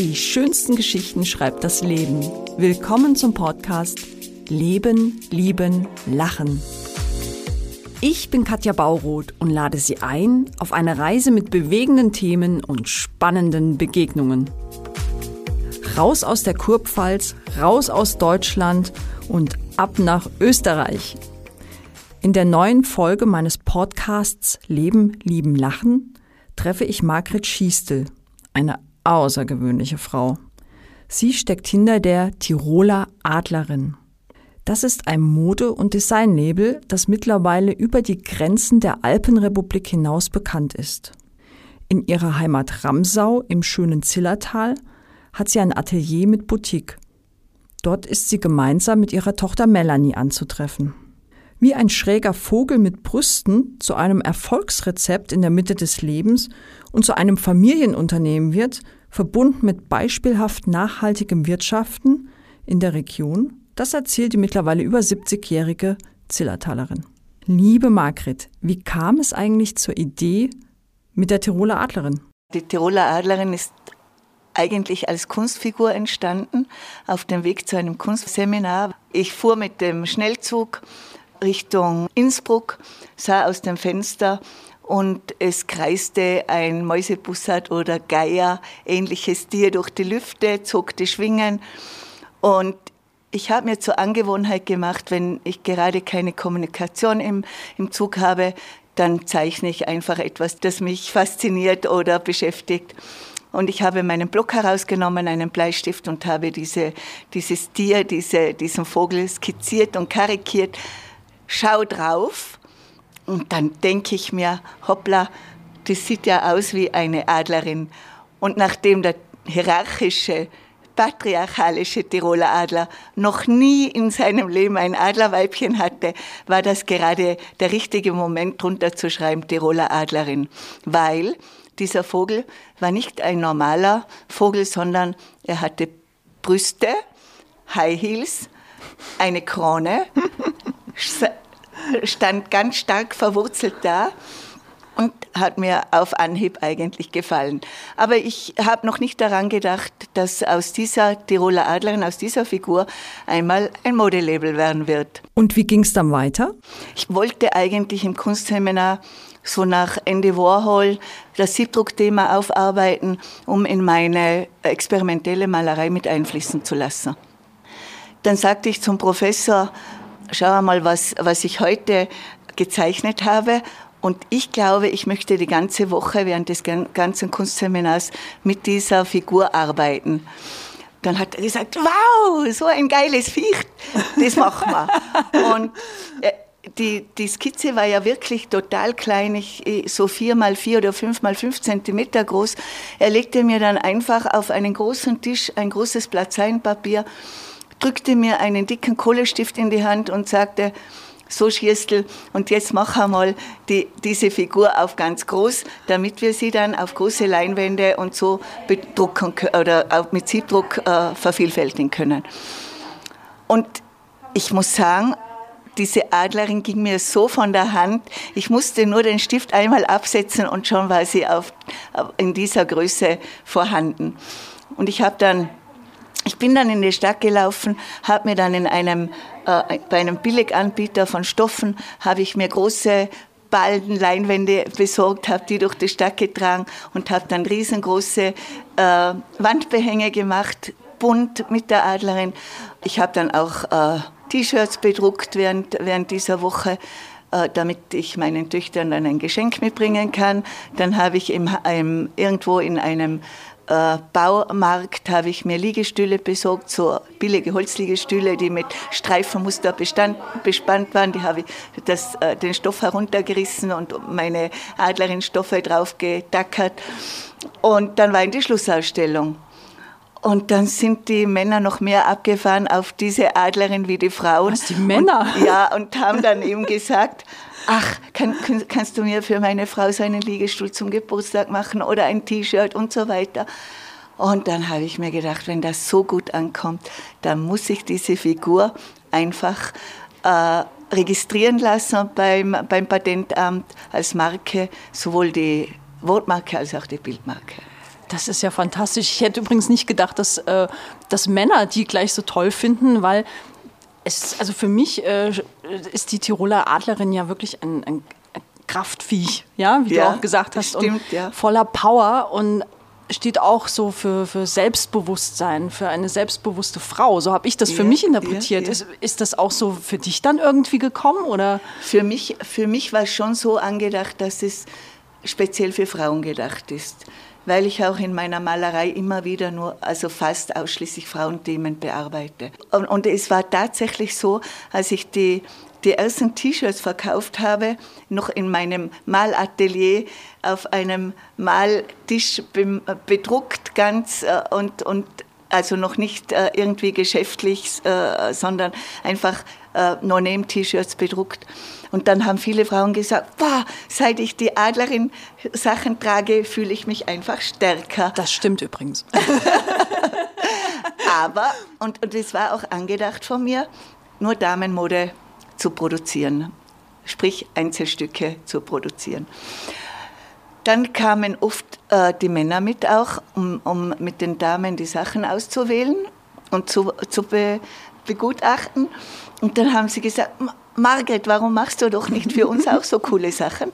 Die schönsten Geschichten schreibt das Leben. Willkommen zum Podcast Leben, Lieben, Lachen. Ich bin Katja Bauroth und lade Sie ein auf eine Reise mit bewegenden Themen und spannenden Begegnungen. Raus aus der Kurpfalz, raus aus Deutschland und ab nach Österreich. In der neuen Folge meines Podcasts Leben, Lieben, Lachen treffe ich Margret Schiestel, eine außergewöhnliche Frau. Sie steckt hinter der Tiroler Adlerin. Das ist ein Mode- und Designlabel, das mittlerweile über die Grenzen der Alpenrepublik hinaus bekannt ist. In ihrer Heimat Ramsau im schönen Zillertal hat sie ein Atelier mit Boutique. Dort ist sie gemeinsam mit ihrer Tochter Melanie anzutreffen. Wie ein schräger Vogel mit Brüsten zu einem Erfolgsrezept in der Mitte des Lebens und zu einem Familienunternehmen wird, verbunden mit beispielhaft nachhaltigem Wirtschaften in der Region, das erzählt die mittlerweile über 70-jährige Zillertalerin. Liebe Margret, wie kam es eigentlich zur Idee mit der Tiroler Adlerin? Die Tiroler Adlerin ist eigentlich als Kunstfigur entstanden auf dem Weg zu einem Kunstseminar. Ich fuhr mit dem Schnellzug Richtung Innsbruck, sah aus dem Fenster und es kreiste ein Mäusebussard oder Geier, ähnliches Tier durch die Lüfte, zog die Schwingen und ich habe mir zur Angewohnheit gemacht, wenn ich gerade keine Kommunikation im, im Zug habe, dann zeichne ich einfach etwas, das mich fasziniert oder beschäftigt. Und ich habe meinen Block herausgenommen, einen Bleistift und habe diese, dieses Tier, diese, diesen Vogel skizziert und karikiert. Schau drauf und dann denke ich mir, hoppla, das sieht ja aus wie eine Adlerin. Und nachdem der hierarchische patriarchalische Tiroler Adler noch nie in seinem Leben ein Adlerweibchen hatte, war das gerade der richtige Moment, drunter zu schreiben, Tiroler Adlerin. Weil dieser Vogel war nicht ein normaler Vogel, sondern er hatte Brüste, High Heels, eine Krone, stand ganz stark verwurzelt da und hat mir auf Anhieb eigentlich gefallen. Aber ich habe noch nicht daran gedacht, dass aus dieser Tiroler Adlerin, aus dieser Figur einmal ein Modelabel werden wird. Und wie ging es dann weiter? Ich wollte eigentlich im Kunstseminar so nach Andy Warhol das Siebdruckthema aufarbeiten, um in meine experimentelle Malerei mit einfließen zu lassen. Dann sagte ich zum Professor, schau mal, was, was ich heute gezeichnet habe und ich glaube, ich möchte die ganze Woche während des ganzen Kunstseminars mit dieser Figur arbeiten. Dann hat er gesagt, wow, so ein geiles Viech, das machen wir. Und äh, die, die Skizze war ja wirklich total klein, ich, so vier mal vier oder fünf mal fünf Zentimeter groß. Er legte mir dann einfach auf einen großen Tisch ein großes Blatt Seidenpapier, drückte mir einen dicken Kohlestift in die Hand und sagte, so Schierstel und jetzt mach einmal die, diese Figur auf ganz groß, damit wir sie dann auf große Leinwände und so bedrucken oder mit Siebdruck äh, vervielfältigen können. Und ich muss sagen, diese Adlerin ging mir so von der Hand. Ich musste nur den Stift einmal absetzen und schon war sie auf, in dieser Größe vorhanden. Und ich habe dann ich bin dann in die Stadt gelaufen, habe mir dann in einem, äh, bei einem Billiganbieter von Stoffen, habe ich mir große Balden, Leinwände besorgt, habe die durch die Stadt getragen und habe dann riesengroße äh, Wandbehänge gemacht, bunt mit der Adlerin. Ich habe dann auch äh, T-Shirts bedruckt während, während dieser Woche äh, damit ich meinen Töchtern dann ein Geschenk mitbringen kann. Dann habe ich im, im, irgendwo in einem äh, Baumarkt habe ich mir Liegestühle besorgt, so billige Holzliegestühle, die mit Streifenmuster bestand, bespannt waren. Die habe ich das, äh, den Stoff heruntergerissen und meine Adlerin-Stoffe drauf getackert. Und dann war in die Schlussausstellung. Und dann sind die Männer noch mehr abgefahren auf diese Adlerin wie die Frauen. Was, die Männer? Und, ja, und haben dann eben gesagt, ach, kann, kannst du mir für meine Frau so einen Liegestuhl zum Geburtstag machen oder ein T-Shirt und so weiter. Und dann habe ich mir gedacht, wenn das so gut ankommt, dann muss ich diese Figur einfach äh, registrieren lassen beim, beim Patentamt als Marke, sowohl die Wortmarke als auch die Bildmarke. Das ist ja fantastisch. Ich hätte übrigens nicht gedacht, dass, äh, dass Männer die gleich so toll finden, weil es, also für mich äh, ist die Tiroler Adlerin ja wirklich ein, ein Kraftviech, ja, wie ja, du auch gesagt hast, stimmt, ja. voller Power und steht auch so für, für Selbstbewusstsein, für eine selbstbewusste Frau. So habe ich das für ja, mich interpretiert. Ist, ist das auch so für dich dann irgendwie gekommen? Oder? Für, mich, für mich war es schon so angedacht, dass es speziell für Frauen gedacht ist weil ich auch in meiner Malerei immer wieder nur, also fast ausschließlich Frauenthemen bearbeite. Und, und es war tatsächlich so, als ich die, die ersten T-Shirts verkauft habe, noch in meinem Malatelier auf einem Maltisch bedruckt ganz äh, und, und also noch nicht äh, irgendwie geschäftlich, äh, sondern einfach äh, No-Name-T-Shirts bedruckt. Und dann haben viele Frauen gesagt, wow, seit ich die Adlerin-Sachen trage, fühle ich mich einfach stärker. Das stimmt übrigens. Aber, und, und es war auch angedacht von mir, nur Damenmode zu produzieren, sprich Einzelstücke zu produzieren. Dann kamen oft äh, die Männer mit auch, um, um mit den Damen die Sachen auszuwählen und zu, zu be, begutachten. Und dann haben sie gesagt, Margret, warum machst du doch nicht für uns auch so coole Sachen?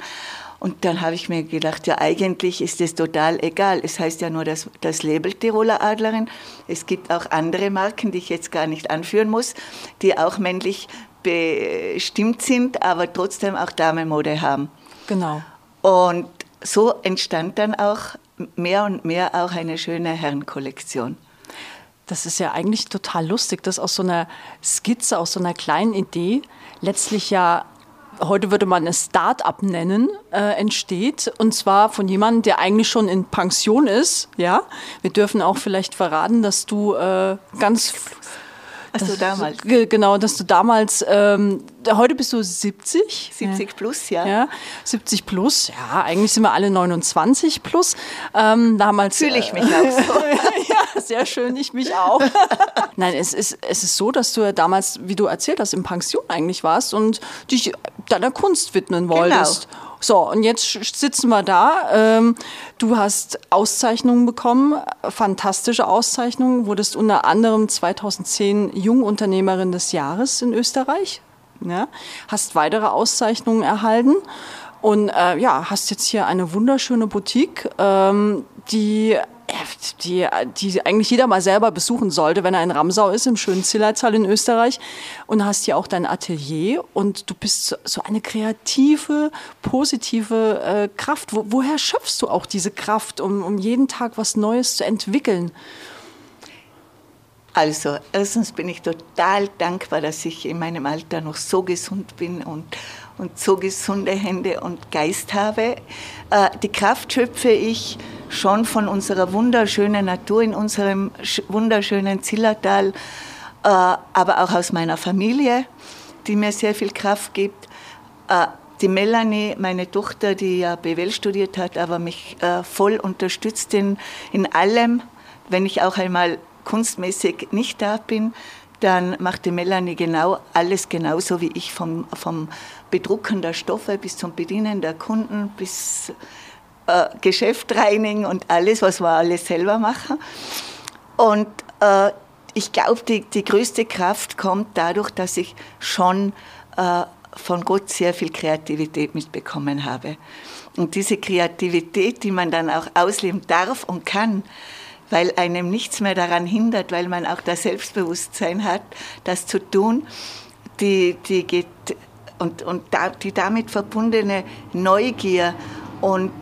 Und dann habe ich mir gedacht, ja, eigentlich ist es total egal. Es heißt ja nur das, das Label Tiroler Adlerin. Es gibt auch andere Marken, die ich jetzt gar nicht anführen muss, die auch männlich bestimmt sind, aber trotzdem auch Damenmode haben. Genau. Und so entstand dann auch mehr und mehr auch eine schöne Herrenkollektion. Das ist ja eigentlich total lustig, dass aus so einer Skizze, aus so einer kleinen Idee letztlich ja heute würde man es Start-up nennen, äh, entsteht. Und zwar von jemandem, der eigentlich schon in Pension ist. Ja, wir dürfen auch vielleicht verraten, dass du äh, ganz also damals. Genau, dass du damals, ähm, heute bist du 70. 70 ja. plus, ja. ja. 70 plus, ja, eigentlich sind wir alle 29 plus. Ähm, damals. Fühle ich mich äh, auch so. ja, sehr schön, ich mich auch. Nein, es ist, es ist so, dass du ja damals, wie du erzählt hast, in Pension eigentlich warst und dich deiner Kunst widmen genau. wolltest. Genau. So, und jetzt sitzen wir da. Ähm, du hast Auszeichnungen bekommen, fantastische Auszeichnungen, wurdest unter anderem 2010 Jungunternehmerin des Jahres in Österreich. Ja, hast weitere Auszeichnungen erhalten und äh, ja, hast jetzt hier eine wunderschöne Boutique, ähm, die die, die eigentlich jeder mal selber besuchen sollte, wenn er in Ramsau ist, im schönen Zillertal in Österreich. Und hast hier auch dein Atelier und du bist so eine kreative, positive äh, Kraft. Wo, woher schöpfst du auch diese Kraft, um, um jeden Tag was Neues zu entwickeln? Also, erstens bin ich total dankbar, dass ich in meinem Alter noch so gesund bin und, und so gesunde Hände und Geist habe. Äh, die Kraft schöpfe ich schon von unserer wunderschönen Natur in unserem wunderschönen Zillertal, äh, aber auch aus meiner Familie, die mir sehr viel Kraft gibt. Äh, die Melanie, meine Tochter, die ja BWL studiert hat, aber mich äh, voll unterstützt in, in allem. Wenn ich auch einmal kunstmäßig nicht da bin, dann macht die Melanie genau alles genauso wie ich, vom, vom Bedrucken der Stoffe bis zum Bedienen der Kunden, bis äh, Geschäft reinigen und alles, was wir alles selber machen. Und äh, ich glaube, die, die größte Kraft kommt dadurch, dass ich schon äh, von Gott sehr viel Kreativität mitbekommen habe. Und diese Kreativität, die man dann auch ausleben darf und kann, weil einem nichts mehr daran hindert, weil man auch das Selbstbewusstsein hat, das zu tun, die, die geht und, und die damit verbundene Neugier und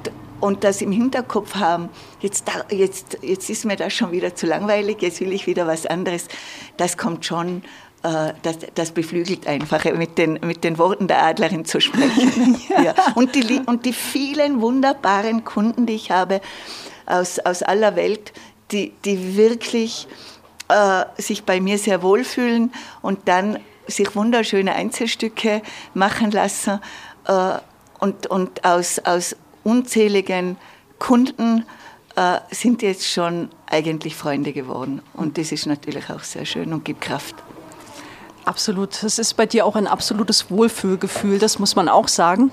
und das im Hinterkopf haben, jetzt, jetzt, jetzt ist mir das schon wieder zu langweilig, jetzt will ich wieder was anderes, das kommt schon, äh, das, das beflügelt einfach, mit den, mit den Worten der Adlerin zu sprechen. ja. Ja. Und, die, und die vielen wunderbaren Kunden, die ich habe aus, aus aller Welt, die, die wirklich äh, sich bei mir sehr wohlfühlen und dann sich wunderschöne Einzelstücke machen lassen äh, und, und aus, aus unzähligen Kunden äh, sind jetzt schon eigentlich Freunde geworden. Und das ist natürlich auch sehr schön und gibt Kraft. Absolut. Das ist bei dir auch ein absolutes Wohlfühlgefühl, das muss man auch sagen.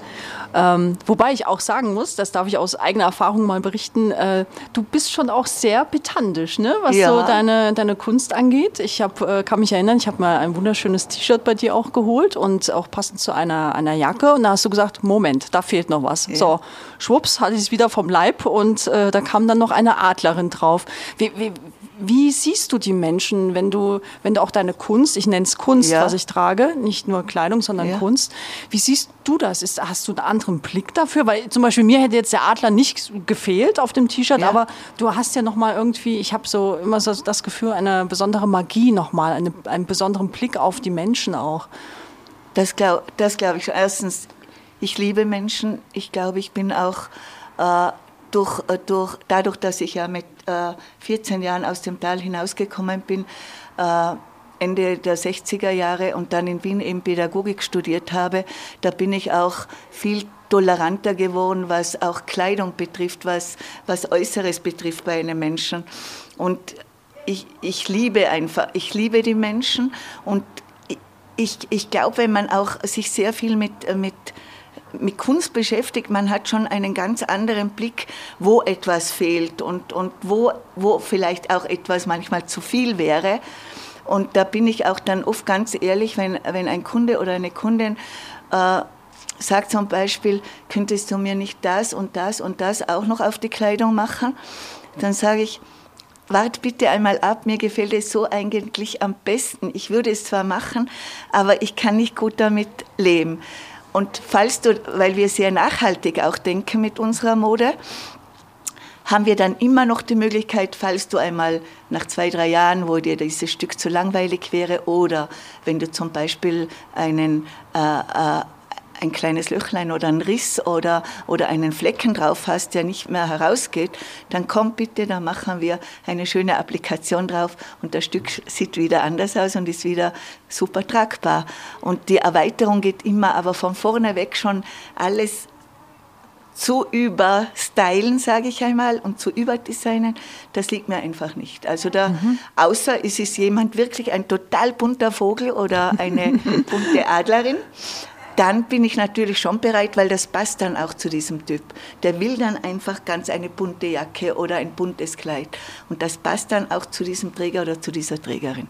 Ähm, wobei ich auch sagen muss, das darf ich aus eigener Erfahrung mal berichten, äh, du bist schon auch sehr petantisch, ne? was ja. so deine, deine Kunst angeht. Ich hab, äh, kann mich erinnern, ich habe mal ein wunderschönes T-Shirt bei dir auch geholt und auch passend zu einer, einer Jacke. Und da hast du gesagt, Moment, da fehlt noch was. Ja. So, schwupps, hatte ich es wieder vom Leib und äh, da kam dann noch eine Adlerin drauf. Wie, wie, wie siehst du die Menschen, wenn du, wenn du auch deine Kunst, ich nenne es Kunst, ja. was ich trage, nicht nur Kleidung, sondern ja. Kunst, wie siehst du das? Ist, hast du einen anderen Blick dafür? Weil zum Beispiel mir hätte jetzt der Adler nicht gefehlt auf dem T-Shirt, ja. aber du hast ja nochmal irgendwie, ich habe so immer so das Gefühl, eine besondere Magie nochmal, eine, einen besonderen Blick auf die Menschen auch. Das glaube das glaub ich. Erstens, ich liebe Menschen. Ich glaube, ich bin auch äh, durch, äh, durch, dadurch, dass ich ja mit äh, 14 Jahren aus dem Tal hinausgekommen bin, äh, Ende der 60er Jahre und dann in Wien eben Pädagogik studiert habe, da bin ich auch viel toleranter geworden, was auch Kleidung betrifft, was, was Äußeres betrifft bei einem Menschen. Und ich, ich liebe einfach, ich liebe die Menschen und ich, ich glaube, wenn man auch sich sehr viel mit, mit mit Kunst beschäftigt, man hat schon einen ganz anderen Blick, wo etwas fehlt und, und wo, wo vielleicht auch etwas manchmal zu viel wäre. Und da bin ich auch dann oft ganz ehrlich, wenn, wenn ein Kunde oder eine Kundin äh, sagt zum Beispiel, könntest du mir nicht das und das und das auch noch auf die Kleidung machen, dann sage ich, wart bitte einmal ab, mir gefällt es so eigentlich am besten. Ich würde es zwar machen, aber ich kann nicht gut damit leben. Und falls du, weil wir sehr nachhaltig auch denken mit unserer Mode, haben wir dann immer noch die Möglichkeit, falls du einmal nach zwei, drei Jahren, wo dir dieses Stück zu langweilig wäre, oder wenn du zum Beispiel einen äh, äh, ein kleines Löchlein oder ein Riss oder, oder einen Flecken drauf hast, der nicht mehr herausgeht, dann komm bitte, dann machen wir eine schöne Applikation drauf und das Stück sieht wieder anders aus und ist wieder super tragbar. Und die Erweiterung geht immer, aber von vorne weg schon alles zu überstylen, sage ich einmal, und zu überdesignen, das liegt mir einfach nicht. Also da, mhm. außer es ist jemand wirklich ein total bunter Vogel oder eine bunte Adlerin, dann bin ich natürlich schon bereit, weil das passt dann auch zu diesem Typ. Der will dann einfach ganz eine bunte Jacke oder ein buntes Kleid. Und das passt dann auch zu diesem Träger oder zu dieser Trägerin.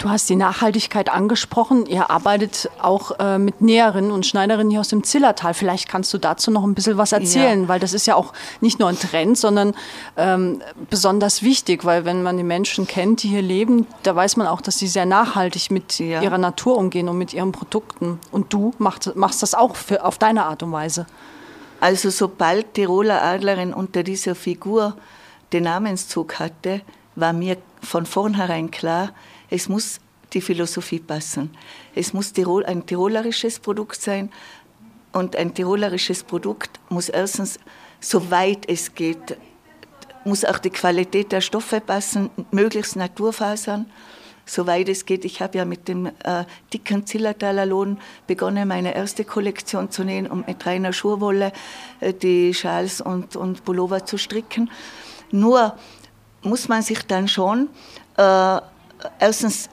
Du hast die Nachhaltigkeit angesprochen. Ihr arbeitet auch äh, mit Näherinnen und Schneiderinnen hier aus dem Zillertal. Vielleicht kannst du dazu noch ein bisschen was erzählen, ja. weil das ist ja auch nicht nur ein Trend, sondern ähm, besonders wichtig, weil wenn man die Menschen kennt, die hier leben, da weiß man auch, dass sie sehr nachhaltig mit ja. ihrer Natur umgehen und mit ihren Produkten. Und du machst, machst das auch für, auf deine Art und Weise. Also sobald Tiroler Adlerin unter dieser Figur den Namenszug hatte, war mir von vornherein klar, es muss die Philosophie passen. Es muss Tirol, ein tirolerisches Produkt sein und ein tirolerisches Produkt muss erstens, soweit es geht, muss auch die Qualität der Stoffe passen, möglichst Naturfasern, soweit es geht. Ich habe ja mit dem äh, dicken Zillertaler Lohn begonnen, meine erste Kollektion zu nähen und mit reiner Schurwolle äh, die Schals und, und Pullover zu stricken. Nur muss man sich dann schon äh, erstens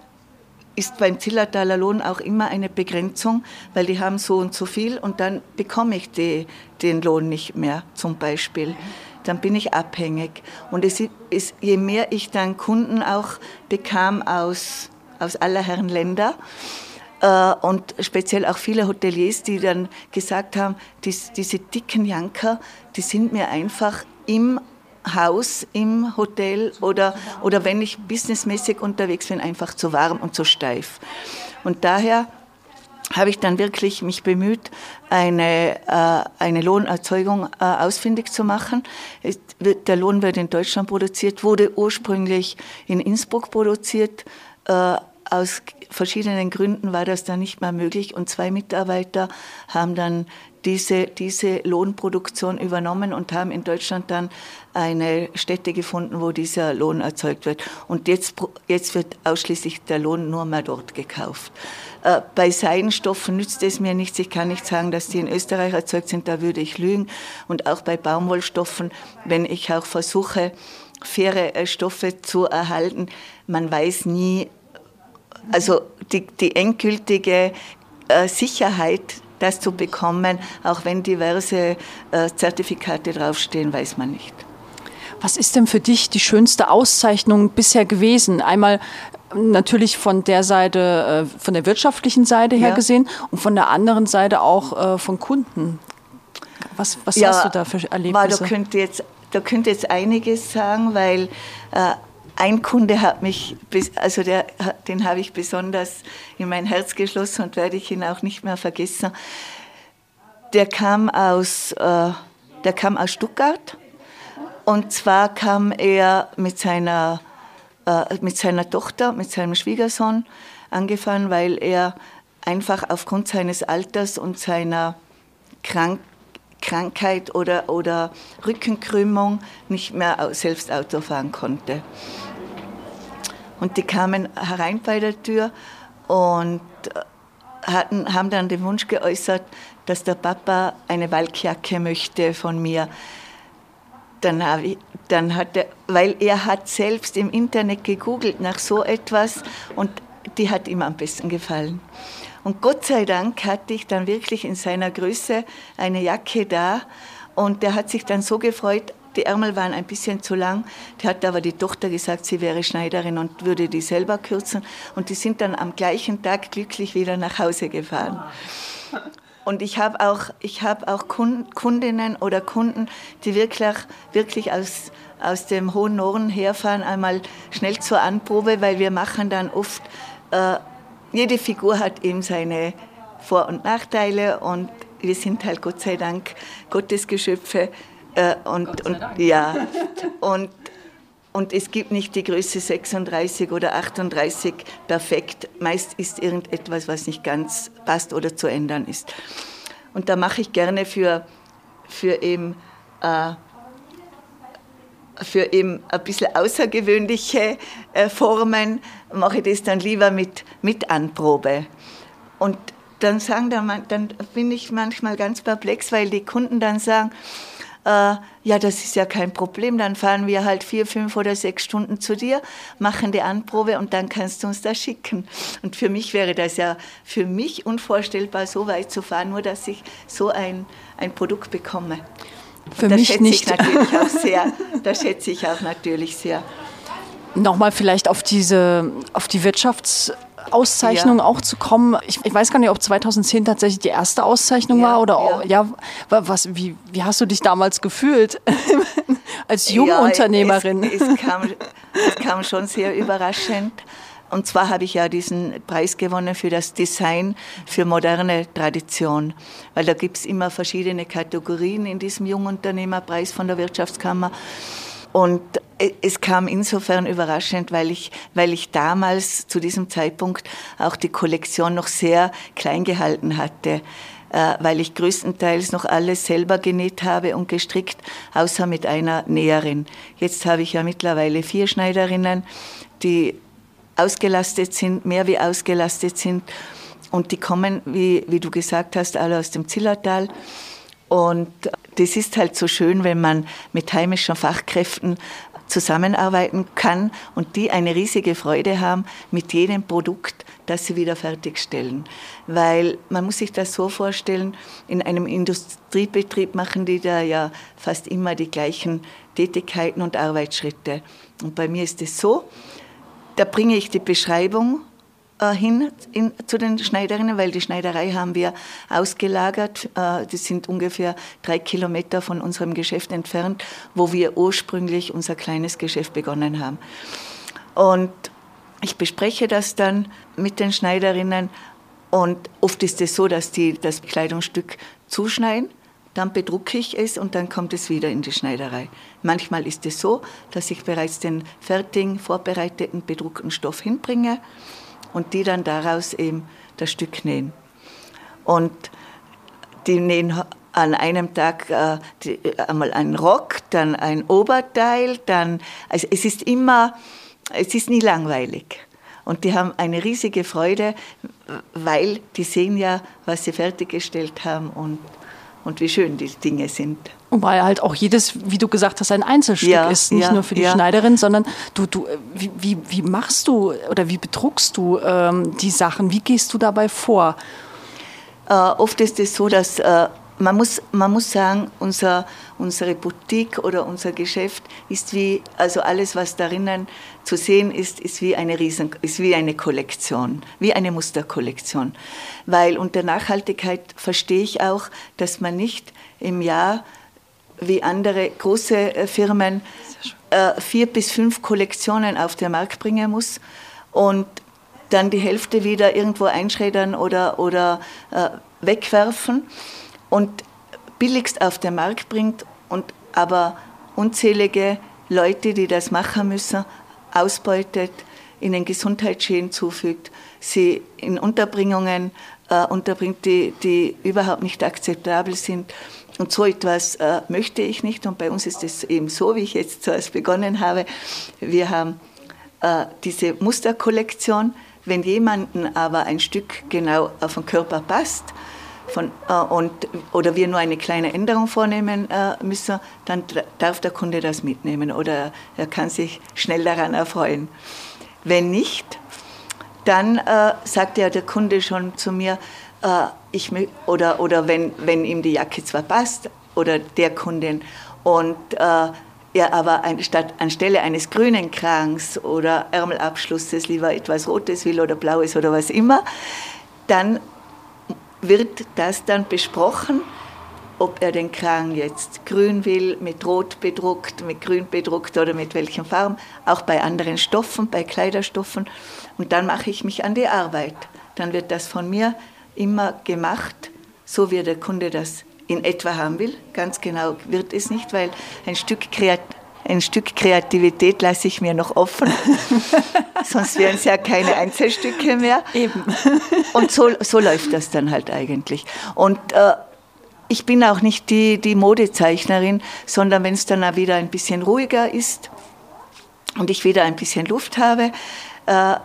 ist beim Zillertaler Lohn auch immer eine Begrenzung, weil die haben so und so viel und dann bekomme ich die, den Lohn nicht mehr zum Beispiel. Dann bin ich abhängig. Und es ist, je mehr ich dann Kunden auch bekam aus, aus aller Herren Länder, äh, und speziell auch viele Hoteliers, die dann gesagt haben, dies, diese dicken Janker, die sind mir einfach im Haus im Hotel oder, oder wenn ich businessmäßig unterwegs bin, einfach zu warm und zu steif. Und daher habe ich dann wirklich mich bemüht, eine, äh, eine Lohnerzeugung äh, ausfindig zu machen. Es, der Lohn wird in Deutschland produziert, wurde ursprünglich in Innsbruck produziert. Äh, aus verschiedenen Gründen war das dann nicht mehr möglich und zwei Mitarbeiter haben dann diese, diese Lohnproduktion übernommen und haben in Deutschland dann eine Stätte gefunden, wo dieser Lohn erzeugt wird. Und jetzt, jetzt wird ausschließlich der Lohn nur mehr dort gekauft. Äh, bei Seidenstoffen nützt es mir nichts. Ich kann nicht sagen, dass die in Österreich erzeugt sind, da würde ich lügen. Und auch bei Baumwollstoffen, wenn ich auch versuche, faire äh, Stoffe zu erhalten, man weiß nie, also die, die endgültige äh, Sicherheit, das zu bekommen, auch wenn diverse äh, Zertifikate draufstehen, weiß man nicht. Was ist denn für dich die schönste Auszeichnung bisher gewesen? Einmal natürlich von der Seite, äh, von der wirtschaftlichen Seite her ja. gesehen und von der anderen Seite auch äh, von Kunden. Was, was ja, hast du da für Erlebnisse? Da könnte jetzt, da könnte jetzt einiges sagen, weil äh, ein Kunde hat mich, also der, den habe ich besonders in mein Herz geschlossen und werde ich ihn auch nicht mehr vergessen. Der kam aus, äh, der kam aus Stuttgart und zwar kam er mit seiner, äh, mit seiner Tochter, mit seinem Schwiegersohn angefahren, weil er einfach aufgrund seines Alters und seiner Krank Krankheit oder, oder Rückenkrümmung nicht mehr selbst Auto fahren konnte. Und die kamen herein bei der Tür und hatten, haben dann den Wunsch geäußert, dass der Papa eine Walkjacke möchte von mir. Dann, ich, dann hat er, weil er hat selbst im Internet gegoogelt nach so etwas und die hat ihm am besten gefallen. Und Gott sei Dank hatte ich dann wirklich in seiner Größe eine Jacke da und der hat sich dann so gefreut, die Ärmel waren ein bisschen zu lang. Die hat aber die Tochter gesagt, sie wäre Schneiderin und würde die selber kürzen. Und die sind dann am gleichen Tag glücklich wieder nach Hause gefahren. Und ich habe auch, ich hab auch Kundinnen oder Kunden, die wirklich, wirklich aus, aus dem hohen Norden herfahren, einmal schnell zur Anprobe, weil wir machen dann oft, äh, jede Figur hat eben seine Vor- und Nachteile und wir sind halt Gott sei Dank Gottesgeschöpfe äh, und, und, ja, und, und es gibt nicht die Größe 36 oder 38 perfekt. Meist ist irgendetwas, was nicht ganz passt oder zu ändern ist. Und da mache ich gerne für, für eben äh, für eben ein bisschen außergewöhnliche äh, Formen mache ich das dann lieber mit, mit Anprobe. Und dann sagen dann, dann bin ich manchmal ganz perplex, weil die Kunden dann sagen, äh, ja, das ist ja kein Problem, dann fahren wir halt vier, fünf oder sechs Stunden zu dir, machen die Anprobe und dann kannst du uns das schicken. Und für mich wäre das ja für mich unvorstellbar, so weit zu fahren, nur dass ich so ein, ein Produkt bekomme. Für das mich schätze nicht. Ich natürlich auch sehr. Das schätze ich auch natürlich sehr. Nochmal vielleicht auf diese, auf die Wirtschafts- Auszeichnung ja. auch zu kommen. Ich, ich, weiß gar nicht, ob 2010 tatsächlich die erste Auszeichnung ja, war oder ja. ja, was, wie, wie hast du dich damals gefühlt als Jungunternehmerin? Ja, es, es, kam, es kam schon sehr überraschend. Und zwar habe ich ja diesen Preis gewonnen für das Design für moderne Tradition, weil da gibt es immer verschiedene Kategorien in diesem Jungunternehmerpreis von der Wirtschaftskammer. Und es kam insofern überraschend, weil ich, weil ich damals zu diesem Zeitpunkt auch die Kollektion noch sehr klein gehalten hatte äh, weil ich größtenteils noch alles selber genäht habe und gestrickt, außer mit einer Näherin. Jetzt habe ich ja mittlerweile vier Schneiderinnen, die ausgelastet sind, mehr wie ausgelastet sind. Und die kommen, wie, wie du gesagt hast, alle aus dem Zillertal. Und das ist halt so schön, wenn man mit heimischen Fachkräften zusammenarbeiten kann und die eine riesige Freude haben mit jedem Produkt, das sie wieder fertigstellen. Weil man muss sich das so vorstellen, in einem Industriebetrieb machen die da ja fast immer die gleichen Tätigkeiten und Arbeitsschritte. Und bei mir ist es so, da bringe ich die Beschreibung äh, hin in, zu den Schneiderinnen, weil die Schneiderei haben wir ausgelagert. Äh, das sind ungefähr drei Kilometer von unserem Geschäft entfernt, wo wir ursprünglich unser kleines Geschäft begonnen haben. Und ich bespreche das dann mit den Schneiderinnen und oft ist es so, dass die das Kleidungsstück zuschneiden, dann bedrucke ich es und dann kommt es wieder in die Schneiderei. Manchmal ist es so, dass ich bereits den fertigen, vorbereiteten, bedruckten Stoff hinbringe und die dann daraus eben das Stück nähen. Und die nähen an einem Tag äh, die, einmal einen Rock, dann ein Oberteil, dann, also es ist immer, es ist nie langweilig. Und die haben eine riesige Freude, weil die sehen ja, was sie fertiggestellt haben und, und wie schön die Dinge sind. Und weil halt auch jedes, wie du gesagt hast, ein Einzelstück ja, ist, nicht ja, nur für die ja. Schneiderin, sondern du, du, wie, wie, wie, machst du oder wie bedruckst du ähm, die Sachen? Wie gehst du dabei vor? Äh, oft ist es so, dass äh, man, muss, man muss sagen, unser, unsere Boutique oder unser Geschäft ist wie, also alles, was darinnen zu sehen ist, ist wie eine Riesen, ist wie eine Kollektion, wie eine Musterkollektion. Weil unter Nachhaltigkeit verstehe ich auch, dass man nicht im Jahr wie andere große äh, Firmen äh, vier bis fünf Kollektionen auf den Markt bringen muss und dann die Hälfte wieder irgendwo einschreddern oder, oder äh, wegwerfen und billigst auf den Markt bringt und aber unzählige Leute, die das machen müssen, ausbeutet, ihnen Gesundheitsschäden zufügt, sie in Unterbringungen äh, unterbringt, die, die überhaupt nicht akzeptabel sind. Und so etwas äh, möchte ich nicht. Und bei uns ist es eben so, wie ich jetzt zuerst begonnen habe. Wir haben äh, diese Musterkollektion. Wenn jemanden aber ein Stück genau auf den Körper passt, von, äh, und, oder wir nur eine kleine Änderung vornehmen äh, müssen, dann darf der Kunde das mitnehmen oder er kann sich schnell daran erfreuen. Wenn nicht, dann äh, sagt ja der Kunde schon zu mir, äh, ich, oder, oder wenn, wenn ihm die Jacke zwar passt oder der Kundin und äh, er aber anstatt, anstelle eines grünen Kranks oder Ärmelabschlusses lieber etwas Rotes will oder Blaues oder was immer, dann wird das dann besprochen, ob er den Krang jetzt grün will, mit rot bedruckt, mit grün bedruckt oder mit welchen Farben, auch bei anderen Stoffen, bei Kleiderstoffen. Und dann mache ich mich an die Arbeit. Dann wird das von mir immer gemacht, so wie der Kunde das in etwa haben will. Ganz genau wird es nicht, weil ein Stück, Kreat ein Stück Kreativität lasse ich mir noch offen. Sonst wären es ja keine Einzelstücke mehr. Eben. Und so, so läuft das dann halt eigentlich. Und äh, ich bin auch nicht die, die Modezeichnerin, sondern wenn es dann auch wieder ein bisschen ruhiger ist und ich wieder ein bisschen Luft habe, äh,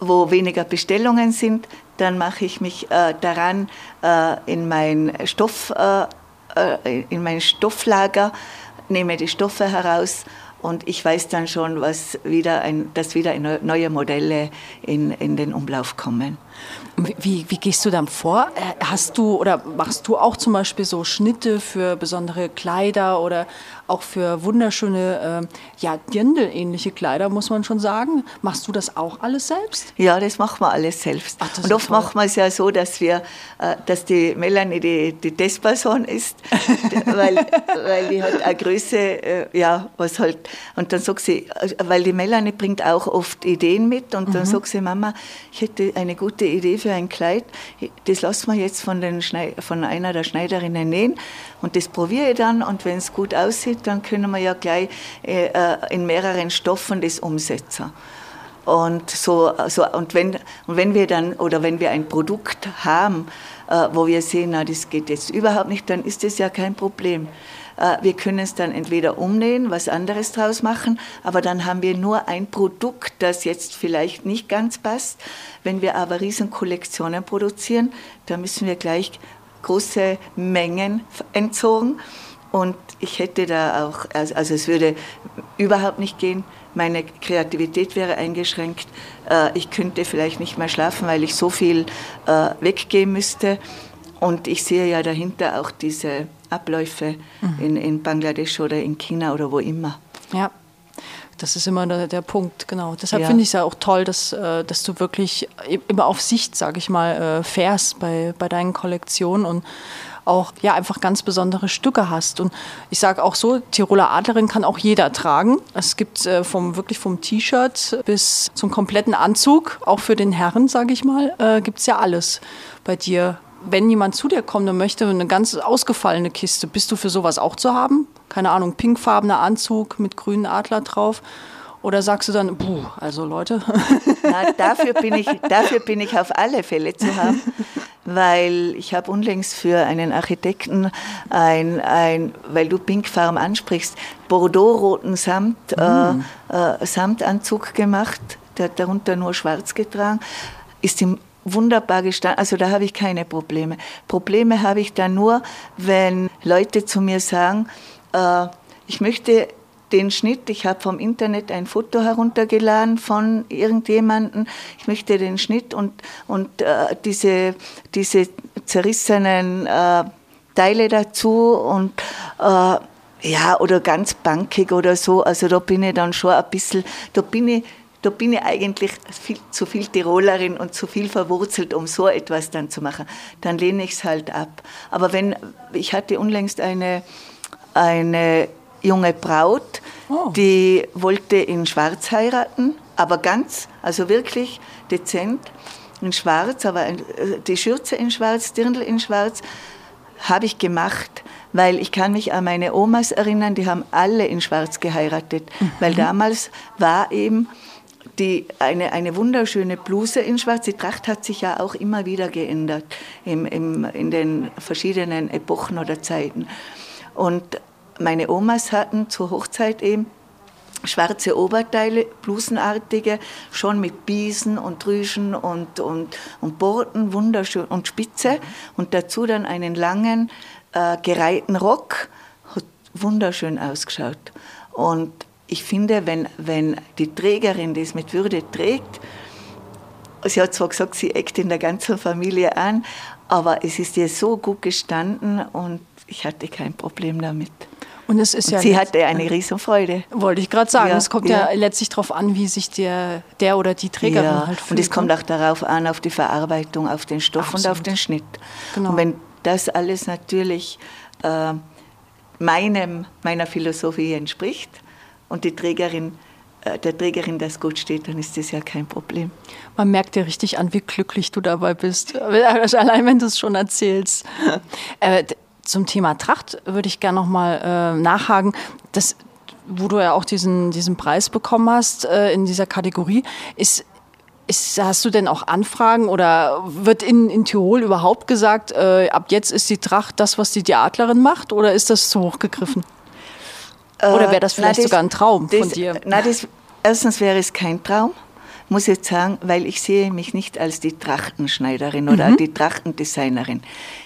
wo weniger Bestellungen sind, dann mache ich mich äh, daran, äh, in, mein Stoff, äh, äh, in mein Stofflager, nehme die Stoffe heraus und ich weiß dann schon, was wieder ein, dass wieder neue Modelle in, in den Umlauf kommen. Wie, wie gehst du dann vor? Äh, hast du oder machst du auch zum Beispiel so Schnitte für besondere Kleider oder auch für wunderschöne, äh, ja, Dirndl-ähnliche Kleider, muss man schon sagen? Machst du das auch alles selbst? Ja, das machen wir alles selbst. Ach, Und oft machen wir es ja so, dass wir, äh, dass die Melanie die, die Testperson ist, weil, weil die hat eine Größe, äh, ja, was halt, und dann sagt sie, äh, weil die Melanie bringt auch oft Ideen mit und dann mhm. sagt sie, Mama, ich hätte eine gute Idee für ein Kleid, das lassen wir jetzt von, den von einer der Schneiderinnen nähen und das probiere ich dann und wenn es gut aussieht, dann können wir ja gleich äh, äh, in mehreren Stoffen das umsetzen. Und, so, so, und, wenn, und wenn wir dann oder wenn wir ein Produkt haben, äh, wo wir sehen, na, das geht jetzt überhaupt nicht, dann ist das ja kein Problem. Wir können es dann entweder umnähen, was anderes draus machen, aber dann haben wir nur ein Produkt, das jetzt vielleicht nicht ganz passt. Wenn wir aber Riesenkollektionen produzieren, dann müssen wir gleich große Mengen entzogen. Und ich hätte da auch, also, es würde überhaupt nicht gehen. Meine Kreativität wäre eingeschränkt. Äh, ich könnte vielleicht nicht mehr schlafen, weil ich so viel äh, weggehen müsste. Und ich sehe ja dahinter auch diese Abläufe mhm. in, in Bangladesch oder in China oder wo immer. Ja. Das ist immer der, der Punkt, genau. Deshalb ja. finde ich es ja auch toll, dass, äh, dass du wirklich immer auf Sicht, sage ich mal, äh, fährst bei, bei deinen Kollektionen und auch ja einfach ganz besondere Stücke hast. Und ich sage auch so, Tiroler Adlerin kann auch jeder tragen. Es gibt äh, vom wirklich vom T-Shirt bis zum kompletten Anzug, auch für den Herren, sage ich mal, äh, gibt es ja alles bei dir wenn jemand zu dir kommt und möchte eine ganz ausgefallene Kiste, bist du für sowas auch zu haben? Keine Ahnung, pinkfarbener Anzug mit grünen Adler drauf? Oder sagst du dann, puh, also Leute? Na, dafür, bin ich, dafür bin ich auf alle Fälle zu haben, weil ich habe unlängst für einen Architekten ein, ein weil du Pinkfarben ansprichst, Bordeaux-roten Samt, mm. äh, äh, Samtanzug gemacht, der hat darunter nur schwarz getragen, ist im wunderbar gestanden. Also da habe ich keine Probleme. Probleme habe ich dann nur, wenn Leute zu mir sagen, äh, ich möchte den Schnitt, ich habe vom Internet ein Foto heruntergeladen von irgendjemandem, ich möchte den Schnitt und, und äh, diese, diese zerrissenen äh, Teile dazu und äh, ja, oder ganz bankig oder so. Also da bin ich dann schon ein bisschen, da bin ich, da bin ich eigentlich viel, zu viel Tirolerin und zu viel verwurzelt, um so etwas dann zu machen. Dann lehne ich es halt ab. Aber wenn, ich hatte unlängst eine, eine junge Braut, oh. die wollte in Schwarz heiraten, aber ganz, also wirklich dezent in Schwarz, aber die Schürze in Schwarz, Dirndl in Schwarz, habe ich gemacht, weil ich kann mich an meine Omas erinnern, die haben alle in Schwarz geheiratet, mhm. weil damals war eben die, eine, eine wunderschöne Bluse in Schwarz. Die Tracht hat sich ja auch immer wieder geändert im, im, in den verschiedenen Epochen oder Zeiten. Und meine Omas hatten zur Hochzeit eben schwarze Oberteile, blusenartige, schon mit Biesen und Drüschen und, und, und Borten, wunderschön und Spitze und dazu dann einen langen, äh, gereihten Rock, hat wunderschön ausgeschaut. Und ich finde, wenn, wenn die Trägerin das mit Würde trägt, sie hat zwar gesagt, sie eckt in der ganzen Familie an, aber es ist ihr so gut gestanden und ich hatte kein Problem damit. Und es ist und ja sie hatte eine Riesenfreude. Wollte ich gerade sagen. Ja, es kommt ja. ja. letztlich darauf an, wie sich der, der oder die Trägerin ja. halt fühlt. Und es kommt ne? auch darauf an, auf die Verarbeitung, auf den Stoff Absolut. und auf den Schnitt. Genau. Und wenn das alles natürlich äh, meinem, meiner Philosophie entspricht und die Trägerin äh, der Trägerin das gut steht, dann ist das ja kein Problem. Man merkt dir richtig an, wie glücklich du dabei bist. Allein wenn du es schon erzählst. Äh, zum Thema Tracht würde ich gerne nochmal äh, nachhaken. Das, wo du ja auch diesen, diesen Preis bekommen hast äh, in dieser Kategorie, ist, ist, hast du denn auch Anfragen oder wird in, in Tirol überhaupt gesagt, äh, ab jetzt ist die Tracht das, was die Theatlerin macht oder ist das zu hoch gegriffen? Oder wäre das äh, vielleicht na, das, sogar ein Traum das, von dir? Na, das, erstens wäre es kein Traum muss jetzt sagen, weil ich sehe mich nicht als die Trachtenschneiderin oder mhm. die Trachtendesignerin.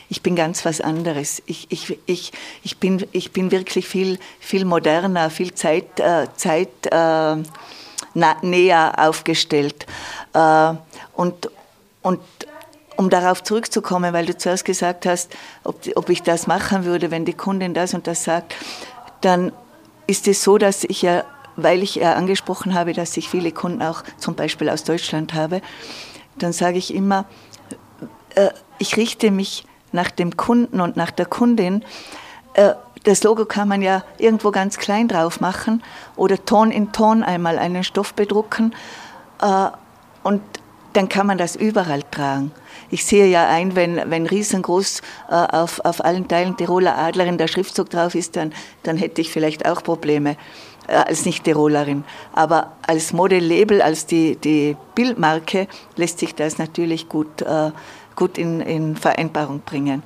Ich bin ganz was anderes. Ich, ich, ich, ich, bin, ich bin wirklich viel, viel moderner, viel Zeit, äh, Zeit äh, na, näher aufgestellt. Äh, und, und um darauf zurückzukommen, weil du zuerst gesagt hast, ob, ob ich das machen würde, wenn die Kundin das und das sagt, dann ist es so, dass ich ja weil ich ja angesprochen habe, dass ich viele Kunden auch zum Beispiel aus Deutschland habe, dann sage ich immer, äh, ich richte mich nach dem Kunden und nach der Kundin. Äh, das Logo kann man ja irgendwo ganz klein drauf machen oder Ton in Ton einmal einen Stoff bedrucken äh, und dann kann man das überall tragen. Ich sehe ja ein, wenn, wenn riesengroß äh, auf, auf allen Teilen Tiroler Adlerin der Schriftzug drauf ist, dann, dann hätte ich vielleicht auch Probleme. Äh, als Nicht-Tirolerin. Aber als Modelabel, als die, die Bildmarke lässt sich das natürlich gut, äh, gut in, in Vereinbarung bringen.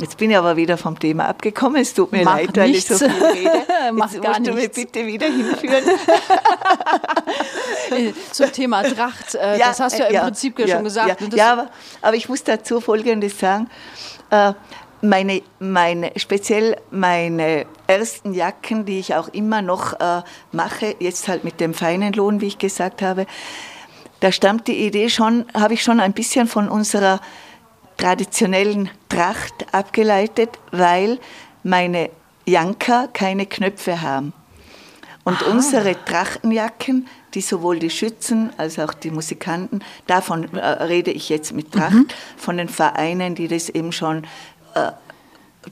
Jetzt bin ich aber wieder vom Thema abgekommen. Es tut mir Mach leid, weil ich so viel rede. Mach Jetzt gar musst du nichts. mir bitte wieder hinführen. Zum Thema Tracht, äh, ja, das hast du ja im ja, Prinzip ja, schon gesagt. Ja, ja aber, aber, ich muss dazu Folgendes sagen. Äh, meine, meine, speziell meine ersten Jacken, die ich auch immer noch äh, mache, jetzt halt mit dem feinen Lohn, wie ich gesagt habe, da stammt die Idee schon, habe ich schon ein bisschen von unserer traditionellen Tracht abgeleitet, weil meine Janker keine Knöpfe haben. Und ah. unsere Trachtenjacken, die sowohl die Schützen als auch die Musikanten, davon äh, rede ich jetzt mit Tracht, mhm. von den Vereinen, die das eben schon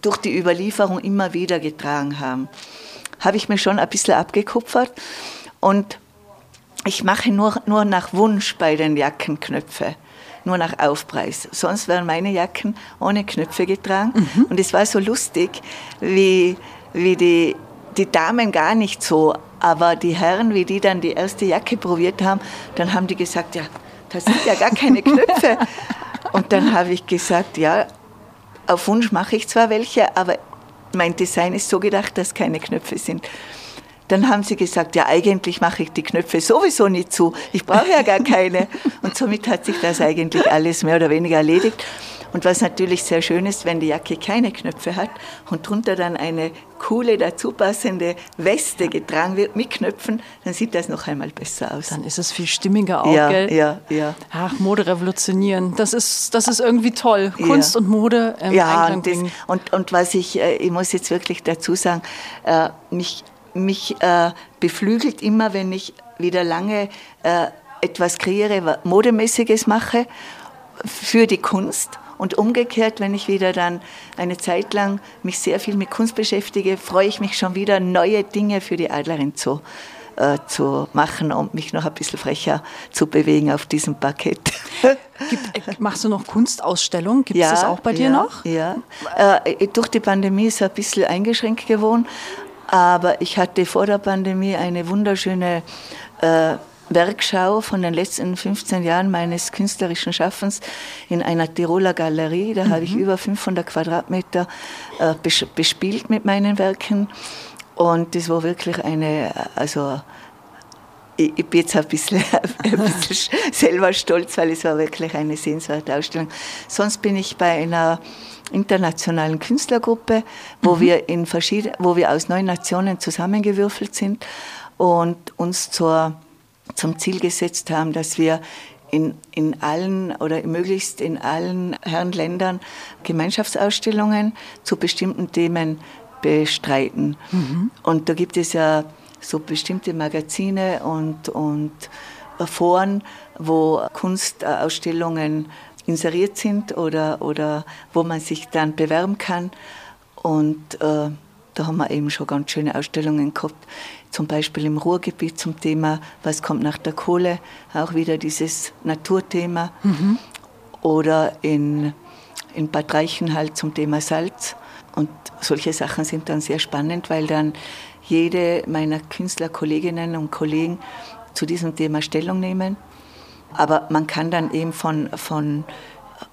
durch die Überlieferung immer wieder getragen haben. Habe ich mir schon ein bisschen abgekupfert und ich mache nur, nur nach Wunsch bei den Jackenknöpfen, nur nach Aufpreis. Sonst werden meine Jacken ohne Knöpfe getragen. Mhm. Und es war so lustig, wie, wie die, die Damen gar nicht so, aber die Herren, wie die dann die erste Jacke probiert haben, dann haben die gesagt, ja, da sind ja gar keine Knöpfe. Und dann habe ich gesagt, ja, auf Wunsch mache ich zwar welche, aber mein Design ist so gedacht, dass keine Knöpfe sind. dann haben sie gesagt, ja, eigentlich mache ich die Knöpfe sowieso nicht zu. Ich brauche ja gar keine. Und somit hat sich das eigentlich alles mehr oder weniger erledigt. Und was natürlich sehr schön ist, wenn die Jacke keine Knöpfe hat und drunter dann eine coole, dazu passende Weste getragen wird mit Knöpfen, dann sieht das noch einmal besser aus. Dann ist es viel stimmiger auch, ja, gell? Ja, ja. Ach, Mode revolutionieren. Das ist, das ist irgendwie toll. Kunst Ja. und Mode im Ja, und, das, und, und was ich, äh, ich muss jetzt wirklich dazu sagen, äh, mich, mich äh, beflügelt immer, wenn ich wieder lange äh, etwas kreiere, Modemäßiges mache für die Kunst. Und umgekehrt, wenn ich wieder dann eine Zeit lang mich sehr viel mit Kunst beschäftige, freue ich mich schon wieder, neue Dinge für die Adlerin zu, äh, zu machen und mich noch ein bisschen frecher zu bewegen auf diesem Parkett. Gibt, äh, machst du noch Kunstausstellungen? Gibt es das auch bei dir ja, noch? Ja. Äh, durch die Pandemie ist es ein bisschen eingeschränkt geworden, aber ich hatte vor der Pandemie eine wunderschöne äh, Werkschau von den letzten 15 Jahren meines künstlerischen Schaffens in einer Tiroler Galerie. Da habe ich über 500 Quadratmeter äh, bes bespielt mit meinen Werken. Und das war wirklich eine, also ich, ich bin jetzt ein bisschen, ein bisschen selber stolz, weil es war wirklich eine sehenswerte Ausstellung. Sonst bin ich bei einer internationalen Künstlergruppe, wo, wir, in verschieden, wo wir aus neun Nationen zusammengewürfelt sind und uns zur, zum Ziel gesetzt haben, dass wir in, in allen oder möglichst in allen Herrenländern Gemeinschaftsausstellungen zu bestimmten Themen bestreiten. Und da gibt es ja so bestimmte Magazine und, und Foren, wo Kunstausstellungen inseriert sind oder, oder wo man sich dann bewerben kann. Und äh, da haben wir eben schon ganz schöne Ausstellungen gehabt, zum Beispiel im Ruhrgebiet zum Thema, was kommt nach der Kohle, auch wieder dieses Naturthema. Oder in, in Bad Reichenhall zum Thema Salz. Und solche Sachen sind dann sehr spannend, weil dann jede meiner Künstlerkolleginnen und Kollegen zu diesem Thema Stellung nehmen. Aber man kann dann eben von, von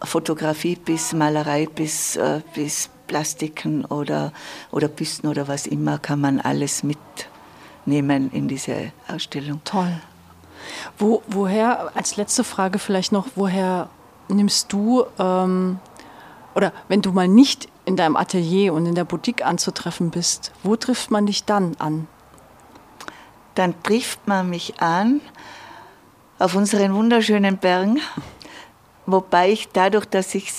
Fotografie bis Malerei bis, äh, bis Plastiken oder, oder Büsten oder was immer, kann man alles mitnehmen in diese Ausstellung. Toll. Wo, woher, als letzte Frage vielleicht noch, woher nimmst du, ähm, oder wenn du mal nicht in deinem Atelier und in der Boutique anzutreffen bist, wo trifft man dich dann an? Dann trifft man mich an auf unseren wunderschönen Bergen, wobei ich dadurch, dass ich,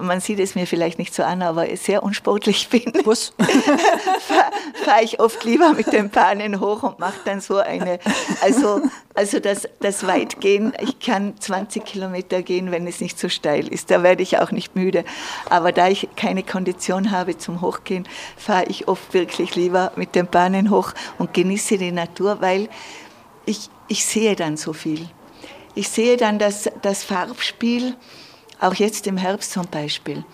man sieht es mir vielleicht nicht so an, aber sehr unsportlich bin, Was? fahre fahr ich oft lieber mit den Bahnen hoch und mache dann so eine, also, also das, das Weitgehen, ich kann 20 Kilometer gehen, wenn es nicht so steil ist, da werde ich auch nicht müde. Aber da ich keine Kondition habe zum Hochgehen, fahre ich oft wirklich lieber mit den Bahnen hoch und genieße die Natur, weil ich, ich sehe dann so viel. Ich sehe dann das, das Farbspiel, auch jetzt im Herbst zum Beispiel.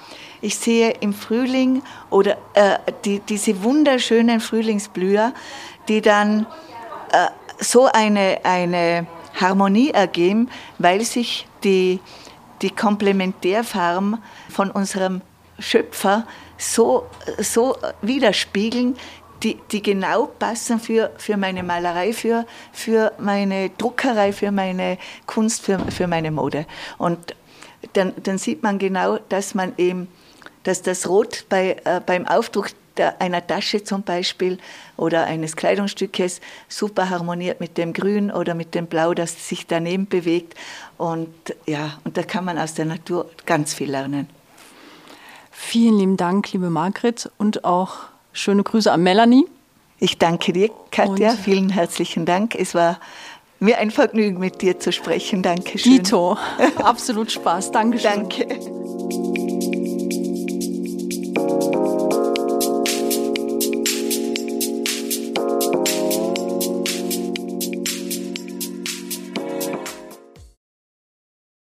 Ich sehe im Frühling oder äh, die, diese wunderschönen Frühlingsblüher, die dann äh, so eine, eine Harmonie ergeben, weil sich die, die Komplementärfarben von unserem Schöpfer so, so widerspiegeln, die, die genau passen für, für meine Malerei, für, für meine Druckerei, für meine Kunst, für, für meine Mode. Und dann, dann sieht man genau, dass man eben, dass das Rot bei, äh, beim Aufdruck der, einer Tasche zum Beispiel oder eines Kleidungsstückes super harmoniert mit dem Grün oder mit dem Blau, das sich daneben bewegt. Und ja, und da kann man aus der Natur ganz viel lernen. Vielen lieben Dank, liebe Margret, und auch schöne Grüße an Melanie. Ich danke dir, Katja. Und- Vielen herzlichen Dank. Es war mir ein Vergnügen, mit dir zu sprechen. Dankeschön. Dito, absolut Spaß. Dankeschön. Danke.